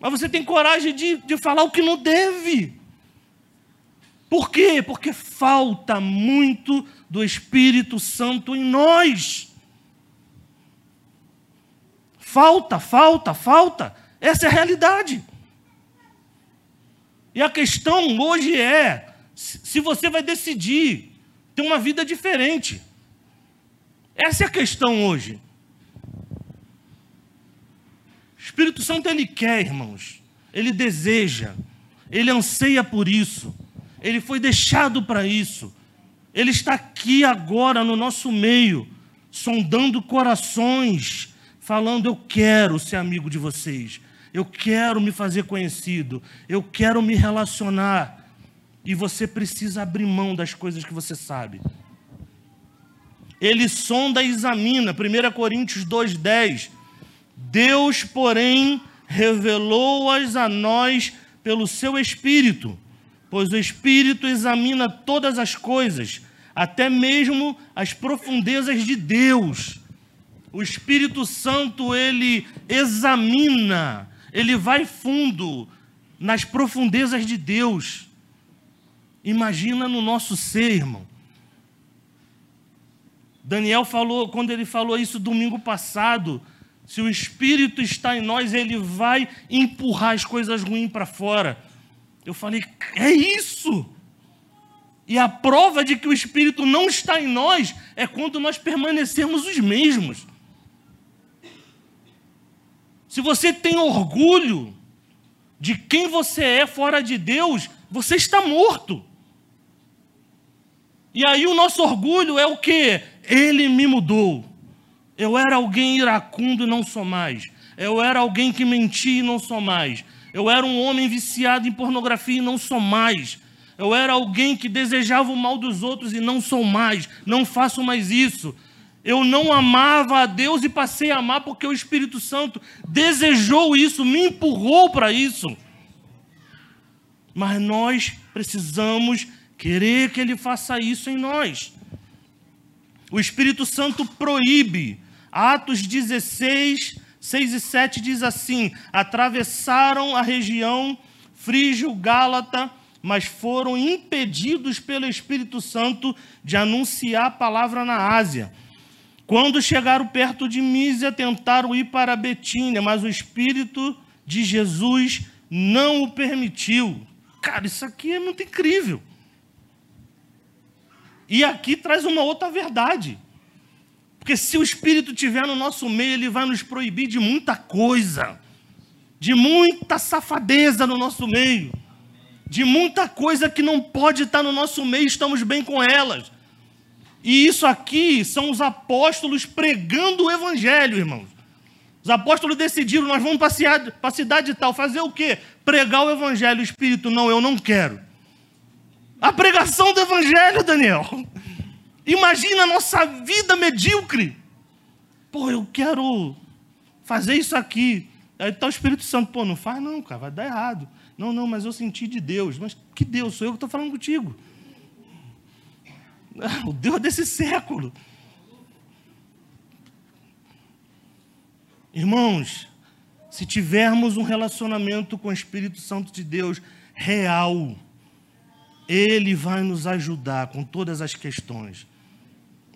Mas você tem coragem de, de falar o que não deve. Por quê? Porque falta muito do Espírito Santo em nós. Falta, falta, falta. Essa é a realidade. E a questão hoje é se você vai decidir ter uma vida diferente. Essa é a questão hoje. O Espírito Santo ele quer, irmãos. Ele deseja. Ele anseia por isso. Ele foi deixado para isso. Ele está aqui agora no nosso meio, sondando corações, falando: Eu quero ser amigo de vocês, eu quero me fazer conhecido, eu quero me relacionar. E você precisa abrir mão das coisas que você sabe. Ele sonda e examina, 1 Coríntios 2,10. Deus, porém, revelou-as a nós pelo seu Espírito, pois o Espírito examina todas as coisas, até mesmo as profundezas de Deus. O Espírito Santo, ele examina, ele vai fundo nas profundezas de Deus. Imagina no nosso ser, irmão. Daniel falou, quando ele falou isso domingo passado, se o Espírito está em nós, ele vai empurrar as coisas ruins para fora. Eu falei, é isso. E a prova de que o Espírito não está em nós é quando nós permanecemos os mesmos. Se você tem orgulho de quem você é fora de Deus, você está morto. E aí o nosso orgulho é o que? Ele me mudou. Eu era alguém iracundo e não sou mais. Eu era alguém que mentia e não sou mais. Eu era um homem viciado em pornografia e não sou mais. Eu era alguém que desejava o mal dos outros e não sou mais. Não faço mais isso. Eu não amava a Deus e passei a amar porque o Espírito Santo desejou isso, me empurrou para isso. Mas nós precisamos querer que Ele faça isso em nós. O Espírito Santo proíbe. Atos 16, 6 e 7 diz assim: atravessaram a região frígio-gálata, mas foram impedidos pelo Espírito Santo de anunciar a palavra na Ásia. Quando chegaram perto de Mísia, tentaram ir para Betínia, mas o Espírito de Jesus não o permitiu. Cara, isso aqui é muito incrível. E aqui traz uma outra verdade. Porque se o Espírito estiver no nosso meio, ele vai nos proibir de muita coisa, de muita safadeza no nosso meio, de muita coisa que não pode estar no nosso meio, estamos bem com elas. E isso aqui são os apóstolos pregando o evangelho, irmãos. Os apóstolos decidiram, nós vamos para a cidade tal, fazer o quê? Pregar o evangelho. O Espírito, não, eu não quero. A pregação do evangelho, Daniel. Imagina a nossa vida medíocre. Pô, eu quero fazer isso aqui. Aí está o Espírito Santo, pô, não faz não, cara, vai dar errado. Não, não, mas eu senti de Deus. Mas que Deus? Sou eu que estou falando contigo. [laughs] O Deus desse século. Irmãos, se tivermos um relacionamento com o Espírito Santo de Deus real, Ele vai nos ajudar com todas as questões.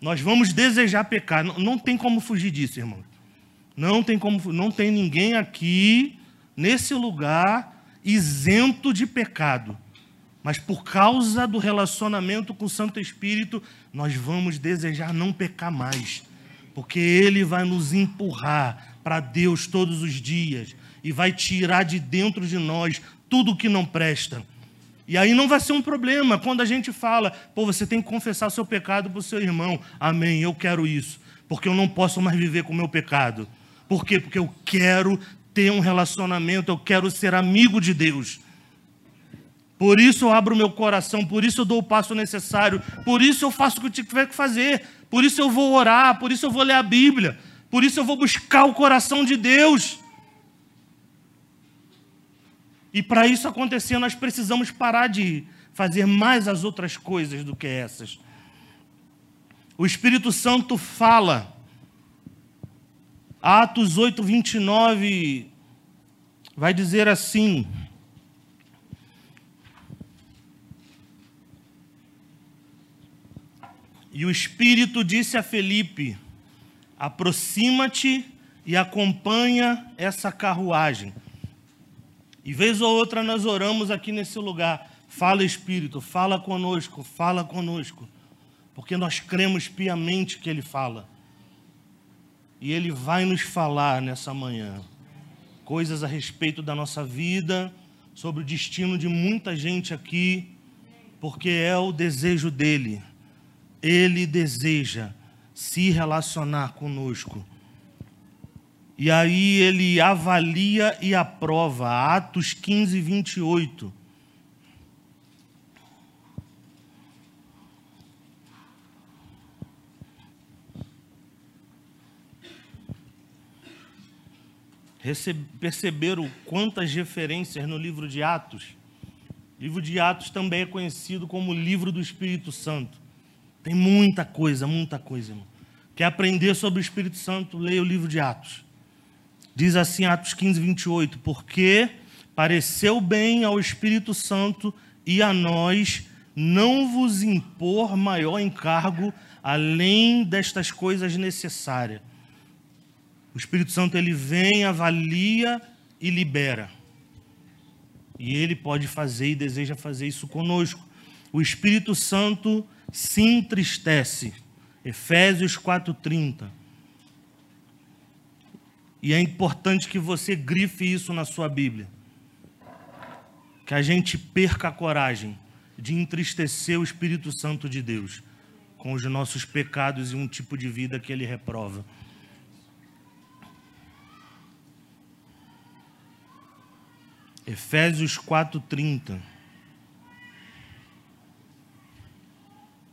Nós vamos desejar pecar, não, não tem como fugir disso, irmão. Não tem como, não tem ninguém aqui nesse lugar isento de pecado. Mas por causa do relacionamento com o Santo Espírito, nós vamos desejar não pecar mais, porque Ele vai nos empurrar para Deus todos os dias e vai tirar de dentro de nós tudo que não presta. E aí não vai ser um problema quando a gente fala, pô, você tem que confessar seu pecado para o seu irmão. Amém, eu quero isso, porque eu não posso mais viver com o meu pecado. Por quê? Porque eu quero ter um relacionamento, eu quero ser amigo de Deus. Por isso eu abro meu coração, por isso eu dou o passo necessário, por isso eu faço o que eu tiver que fazer, por isso eu vou orar, por isso eu vou ler a Bíblia, por isso eu vou buscar o coração de Deus. E para isso acontecer, nós precisamos parar de fazer mais as outras coisas do que essas. O Espírito Santo fala, Atos 8, 29, vai dizer assim: E o Espírito disse a Felipe: aproxima-te e acompanha essa carruagem. E vez ou outra nós oramos aqui nesse lugar. Fala, Espírito, fala conosco, fala conosco. Porque nós cremos piamente que Ele fala. E Ele vai nos falar nessa manhã coisas a respeito da nossa vida, sobre o destino de muita gente aqui, porque é o desejo dEle ele deseja se relacionar conosco. E aí ele avalia e aprova. Atos 15, 28. perceberam quantas referências no livro de Atos? O livro de Atos também é conhecido como livro do Espírito Santo. Tem muita coisa, muita coisa, irmão. Quer aprender sobre o Espírito Santo? Leia o livro de Atos. Diz assim, Atos 15, 28, porque pareceu bem ao Espírito Santo e a nós não vos impor maior encargo além destas coisas necessárias. O Espírito Santo ele vem, avalia e libera. E ele pode fazer e deseja fazer isso conosco. O Espírito Santo se entristece. Efésios 4:30. E é importante que você grife isso na sua Bíblia. Que a gente perca a coragem de entristecer o Espírito Santo de Deus com os nossos pecados e um tipo de vida que ele reprova. Efésios 4:30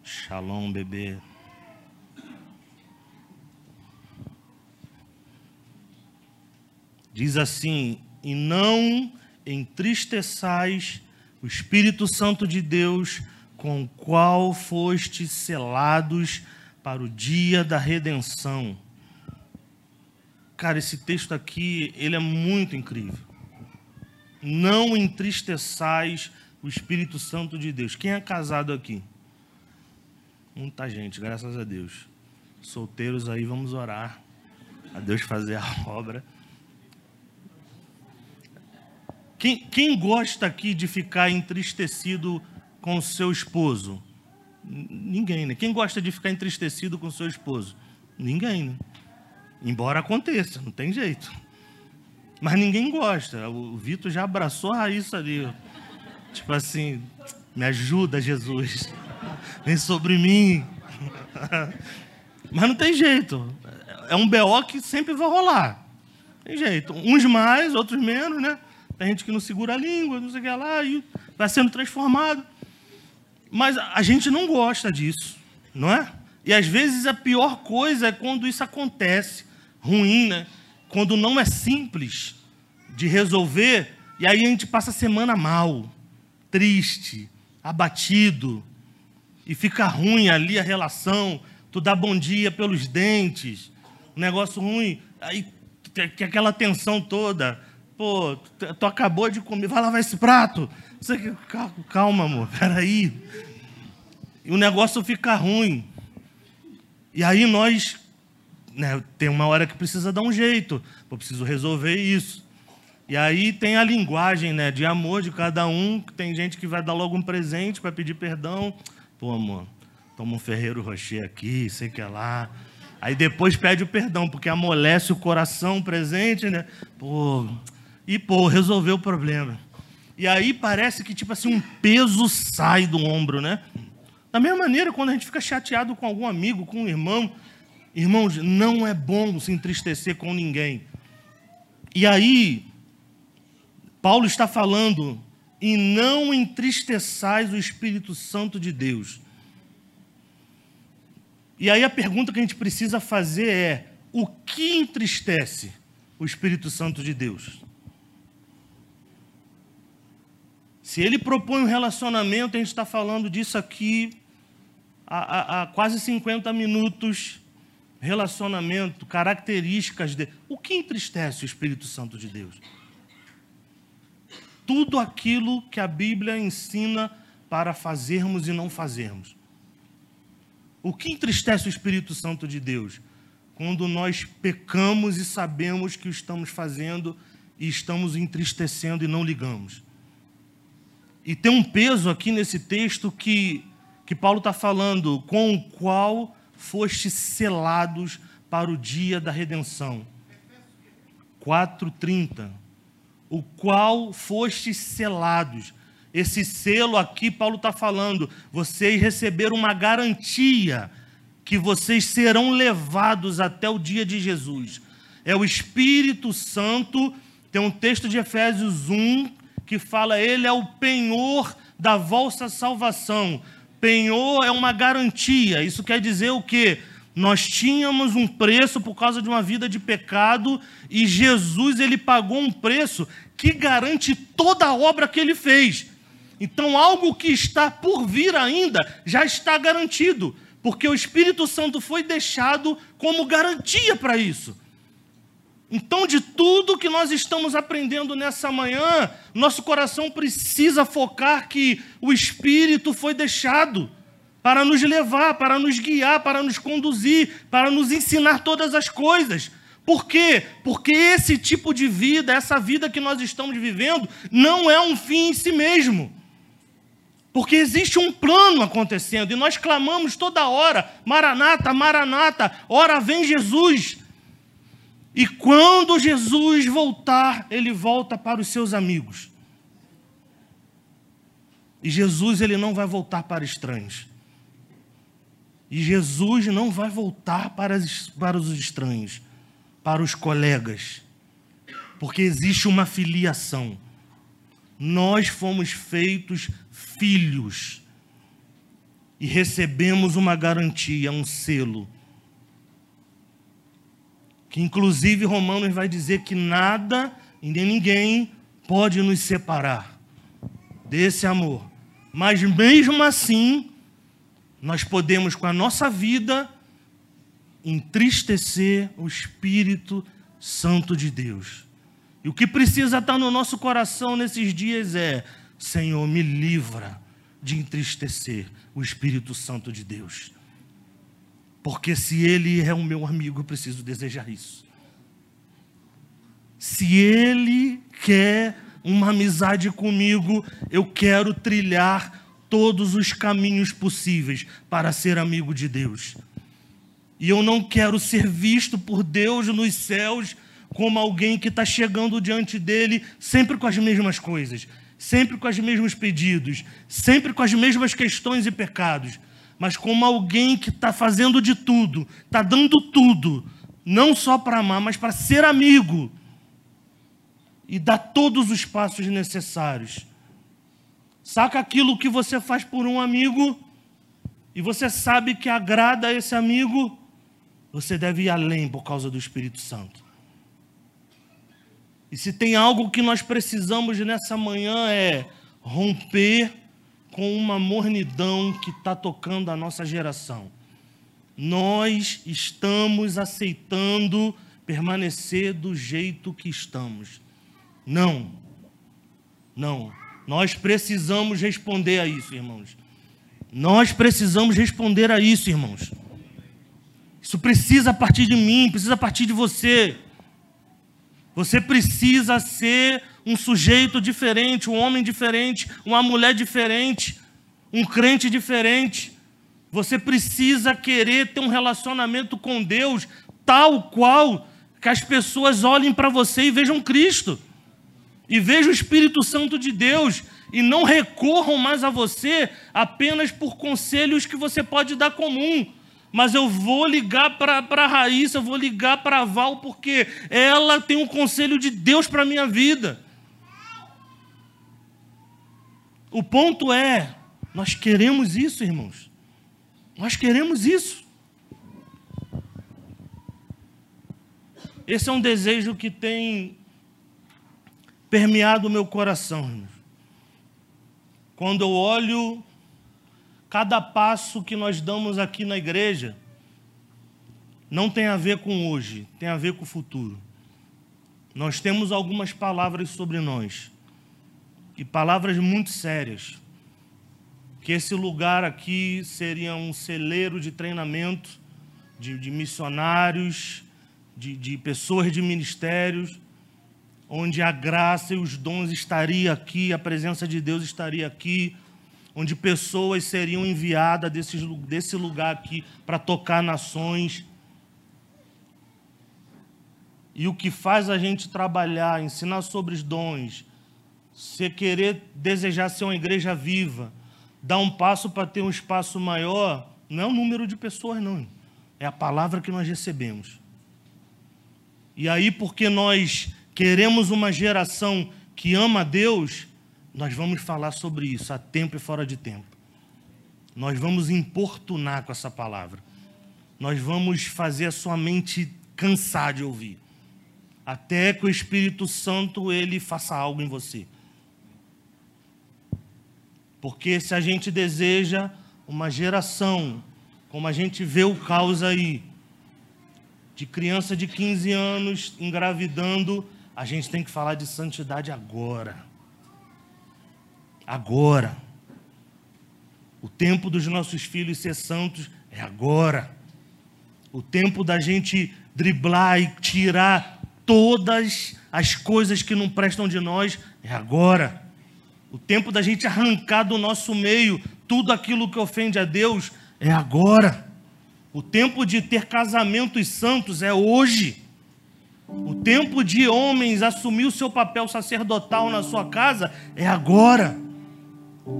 Shalom, bebê. Diz assim: "E não entristeçais o Espírito Santo de Deus, com o qual fostes selados para o dia da redenção." Cara, esse texto aqui, ele é muito incrível. Não entristeçais o Espírito Santo de Deus. Quem é casado aqui? Muita gente, graças a Deus. Solteiros aí, vamos orar. A Deus fazer a [laughs] obra. Quem, quem gosta aqui de ficar entristecido com o seu esposo? Ninguém, né? Quem gosta de ficar entristecido com o seu esposo? Ninguém, né? Embora aconteça, não tem jeito. Mas ninguém gosta. O Vitor já abraçou a Raíssa ali. Tipo assim, me ajuda, Jesus. Vem sobre mim. Mas não tem jeito. É um BO que sempre vai rolar. Tem jeito. Uns mais, outros menos, né? Tem gente que não segura a língua, não sei o que lá, e vai sendo transformado. Mas a gente não gosta disso, não é? E às vezes a pior coisa é quando isso acontece, ruim, né? Quando não é simples de resolver, e aí a gente passa a semana mal, triste, abatido, e fica ruim ali a relação, tu dá bom dia pelos dentes, um negócio ruim, aí que aquela tensão toda, Pô, tu acabou de comer, vai lavar esse prato. Você, calma, amor, peraí. E o negócio fica ruim. E aí nós, né, tem uma hora que precisa dar um jeito. Eu preciso resolver isso. E aí tem a linguagem né, de amor de cada um. Tem gente que vai dar logo um presente para pedir perdão. Pô, amor, toma um Ferreiro Rocher aqui, sei que é lá. Aí depois pede o perdão, porque amolece o coração presente, né? Pô, e, pô, resolveu o problema. E aí parece que, tipo assim, um peso sai do ombro, né? Da mesma maneira, quando a gente fica chateado com algum amigo, com um irmão, irmãos, não é bom se entristecer com ninguém. E aí, Paulo está falando, e não entristeçais o Espírito Santo de Deus. E aí a pergunta que a gente precisa fazer é: o que entristece o Espírito Santo de Deus? Se ele propõe um relacionamento, a gente está falando disso aqui há, há, há, quase 50 minutos. Relacionamento, características de. O que entristece o Espírito Santo de Deus? Tudo aquilo que a Bíblia ensina para fazermos e não fazermos. O que entristece o Espírito Santo de Deus? Quando nós pecamos e sabemos que o estamos fazendo e estamos entristecendo e não ligamos. E tem um peso aqui nesse texto que, que Paulo está falando, com o qual fostes selados para o dia da redenção. 4,30. O qual fostes selados. Esse selo aqui, Paulo está falando, vocês receberam uma garantia que vocês serão levados até o dia de Jesus. É o Espírito Santo, tem um texto de Efésios 1, que fala, Ele é o penhor da vossa salvação. Penhor é uma garantia. Isso quer dizer o quê? Nós tínhamos um preço por causa de uma vida de pecado e Jesus ele pagou um preço que garante toda a obra que ele fez. Então, algo que está por vir ainda já está garantido, porque o Espírito Santo foi deixado como garantia para isso. Então, de tudo que nós estamos aprendendo nessa manhã, nosso coração precisa focar que o Espírito foi deixado para nos levar, para nos guiar, para nos conduzir, para nos ensinar todas as coisas. Por quê? Porque esse tipo de vida, essa vida que nós estamos vivendo, não é um fim em si mesmo. Porque existe um plano acontecendo e nós clamamos toda hora: Maranata, Maranata, ora vem Jesus. E quando Jesus voltar, ele volta para os seus amigos. E Jesus ele não vai voltar para estranhos. E Jesus não vai voltar para, as, para os estranhos, para os colegas. Porque existe uma filiação. nós fomos feitos filhos e recebemos uma garantia, um selo. Que inclusive Romanos vai dizer que nada e nem ninguém pode nos separar desse amor. Mas mesmo assim, nós podemos com a nossa vida entristecer o Espírito Santo de Deus. E o que precisa estar no nosso coração nesses dias é: Senhor, me livra de entristecer o Espírito Santo de Deus. Porque se Ele é o meu amigo, eu preciso desejar isso. Se Ele quer uma amizade comigo, eu quero trilhar todos os caminhos possíveis para ser amigo de Deus. E eu não quero ser visto por Deus nos céus como alguém que está chegando diante dele sempre com as mesmas coisas, sempre com os mesmos pedidos, sempre com as mesmas questões e pecados, mas como alguém que está fazendo de tudo, está dando tudo, não só para amar, mas para ser amigo e dar todos os passos necessários Saca aquilo que você faz por um amigo e você sabe que agrada a esse amigo, você deve ir além por causa do Espírito Santo. E se tem algo que nós precisamos nessa manhã é romper com uma mornidão que está tocando a nossa geração. Nós estamos aceitando permanecer do jeito que estamos. Não, não. Nós precisamos responder a isso, irmãos. Nós precisamos responder a isso, irmãos. Isso precisa partir de mim, precisa partir de você. Você precisa ser um sujeito diferente, um homem diferente, uma mulher diferente, um crente diferente. Você precisa querer ter um relacionamento com Deus tal qual que as pessoas olhem para você e vejam Cristo e veja o Espírito Santo de Deus e não recorram mais a você apenas por conselhos que você pode dar comum. Mas eu vou ligar para a Raíssa, eu vou ligar para a Val, porque ela tem um conselho de Deus para a minha vida. O ponto é, nós queremos isso, irmãos. Nós queremos isso. Esse é um desejo que tem permeado o meu coração. Quando eu olho cada passo que nós damos aqui na igreja, não tem a ver com hoje, tem a ver com o futuro. Nós temos algumas palavras sobre nós, e palavras muito sérias. Que esse lugar aqui seria um celeiro de treinamento de, de missionários, de, de pessoas de ministérios, onde a graça e os dons estaria aqui, a presença de Deus estaria aqui, onde pessoas seriam enviadas desse, desse lugar aqui para tocar nações. E o que faz a gente trabalhar, ensinar sobre os dons, se querer desejar ser uma igreja viva, dar um passo para ter um espaço maior, não é o número de pessoas, não. É a palavra que nós recebemos. E aí, porque nós queremos uma geração que ama a Deus, nós vamos falar sobre isso a tempo e fora de tempo. Nós vamos importunar com essa palavra. Nós vamos fazer a sua mente cansar de ouvir. Até que o Espírito Santo ele faça algo em você. Porque se a gente deseja uma geração, como a gente vê o caos aí, de criança de 15 anos engravidando a gente tem que falar de santidade agora. Agora. O tempo dos nossos filhos ser santos é agora. O tempo da gente driblar e tirar todas as coisas que não prestam de nós é agora. O tempo da gente arrancar do nosso meio tudo aquilo que ofende a Deus é agora. O tempo de ter casamentos santos é hoje. O tempo de homens assumir o seu papel sacerdotal na sua casa é agora.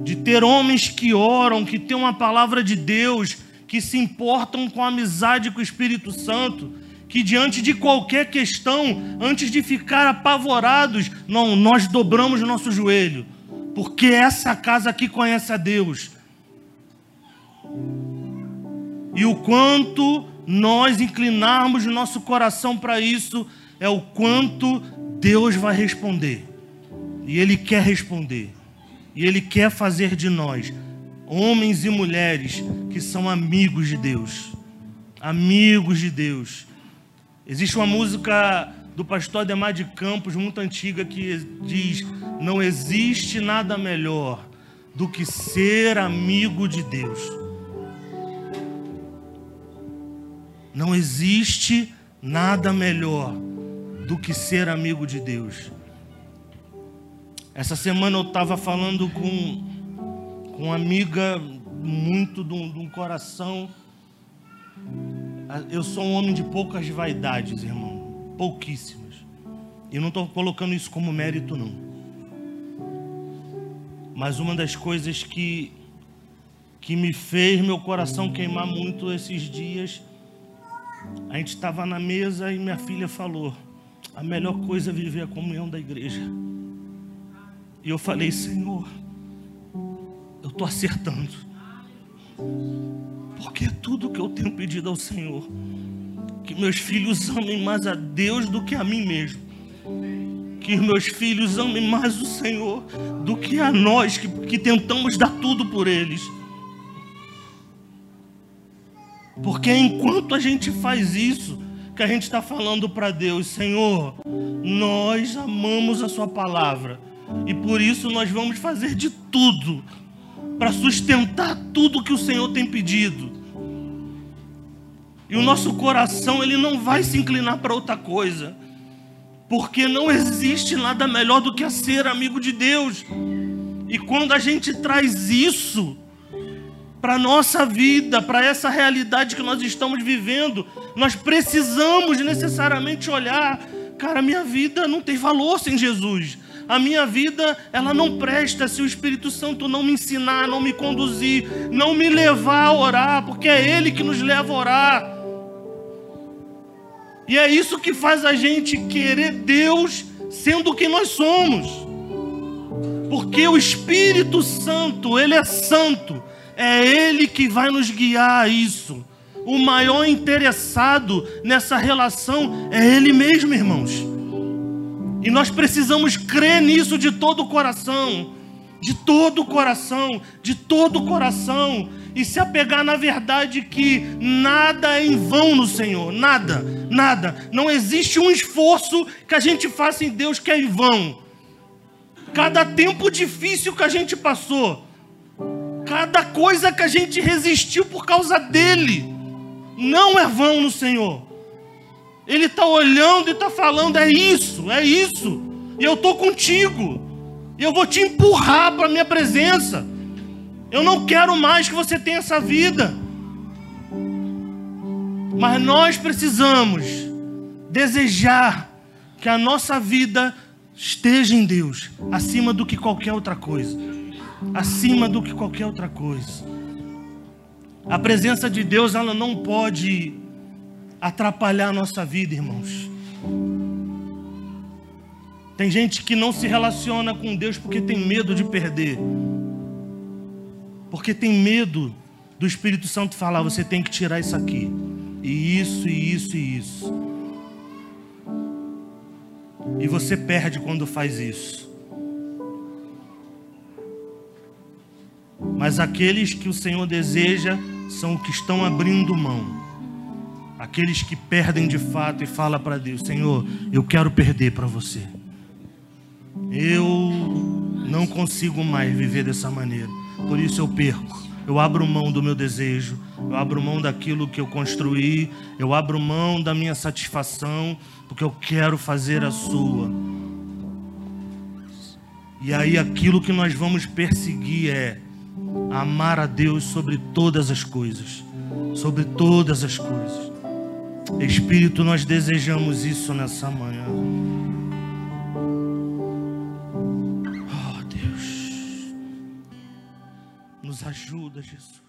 De ter homens que oram, que têm uma palavra de Deus, que se importam com a amizade com o Espírito Santo, que diante de qualquer questão, antes de ficar apavorados, não, nós dobramos nosso joelho, porque essa casa aqui conhece a Deus. E o quanto nós inclinarmos nosso coração para isso, é o quanto Deus vai responder. E Ele quer responder. E Ele quer fazer de nós homens e mulheres que são amigos de Deus. Amigos de Deus. Existe uma música do pastor Ademar de Campos, muito antiga, que diz: Não existe nada melhor do que ser amigo de Deus. Não existe nada melhor do que ser amigo de Deus. Essa semana eu estava falando com, com uma amiga muito de um, de um coração. Eu sou um homem de poucas vaidades, irmão. Pouquíssimas. E não estou colocando isso como mérito, não. Mas uma das coisas que, que me fez meu coração queimar muito esses dias, a gente estava na mesa e minha filha falou: a melhor coisa é viver a comunhão da igreja. E eu falei, Senhor, eu estou acertando. Porque tudo que eu tenho pedido ao Senhor. Que meus filhos amem mais a Deus do que a mim mesmo. Que meus filhos amem mais o Senhor do que a nós que, que tentamos dar tudo por eles. Porque enquanto a gente faz isso, que a gente está falando para Deus, Senhor, nós amamos a Sua palavra e por isso nós vamos fazer de tudo para sustentar tudo que o Senhor tem pedido. E o nosso coração ele não vai se inclinar para outra coisa, porque não existe nada melhor do que ser amigo de Deus. E quando a gente traz isso para nossa vida, para essa realidade que nós estamos vivendo, nós precisamos necessariamente olhar, cara, minha vida não tem valor sem Jesus a minha vida ela não presta se o Espírito Santo não me ensinar, não me conduzir, não me levar a orar, porque é Ele que nos leva a orar. E é isso que faz a gente querer Deus sendo quem nós somos. Porque o Espírito Santo, Ele é santo, é Ele que vai nos guiar a isso. O maior interessado nessa relação é Ele mesmo, irmãos. E nós precisamos crer nisso de todo o coração, de todo o coração, de todo o coração, e se apegar na verdade que nada é em vão no Senhor, nada, nada. Não existe um esforço que a gente faça em Deus que é em vão. Cada tempo difícil que a gente passou, cada coisa que a gente resistiu por causa dele, não é vão no Senhor. Ele está olhando e está falando: é isso, é isso. E eu estou contigo. E eu vou te empurrar para a minha presença. Eu não quero mais que você tenha essa vida. Mas nós precisamos desejar que a nossa vida esteja em Deus, acima do que qualquer outra coisa. Acima do que qualquer outra coisa. A presença de Deus, ela não pode atrapalhar a nossa vida, irmãos. Tem gente que não se relaciona com Deus porque tem medo de perder. Porque tem medo do Espírito Santo falar: você tem que tirar isso aqui, e isso, e isso, e isso. E você perde quando faz isso. Mas aqueles que o Senhor deseja são os que estão abrindo mão aqueles que perdem de fato e fala para Deus: Senhor, eu quero perder para você. Eu não consigo mais viver dessa maneira. Por isso eu perco. Eu abro mão do meu desejo, eu abro mão daquilo que eu construí, eu abro mão da minha satisfação, porque eu quero fazer a sua. E aí aquilo que nós vamos perseguir é amar a Deus sobre todas as coisas, sobre todas as coisas. Espírito, nós desejamos isso nessa manhã. Nos ajuda, Jesus.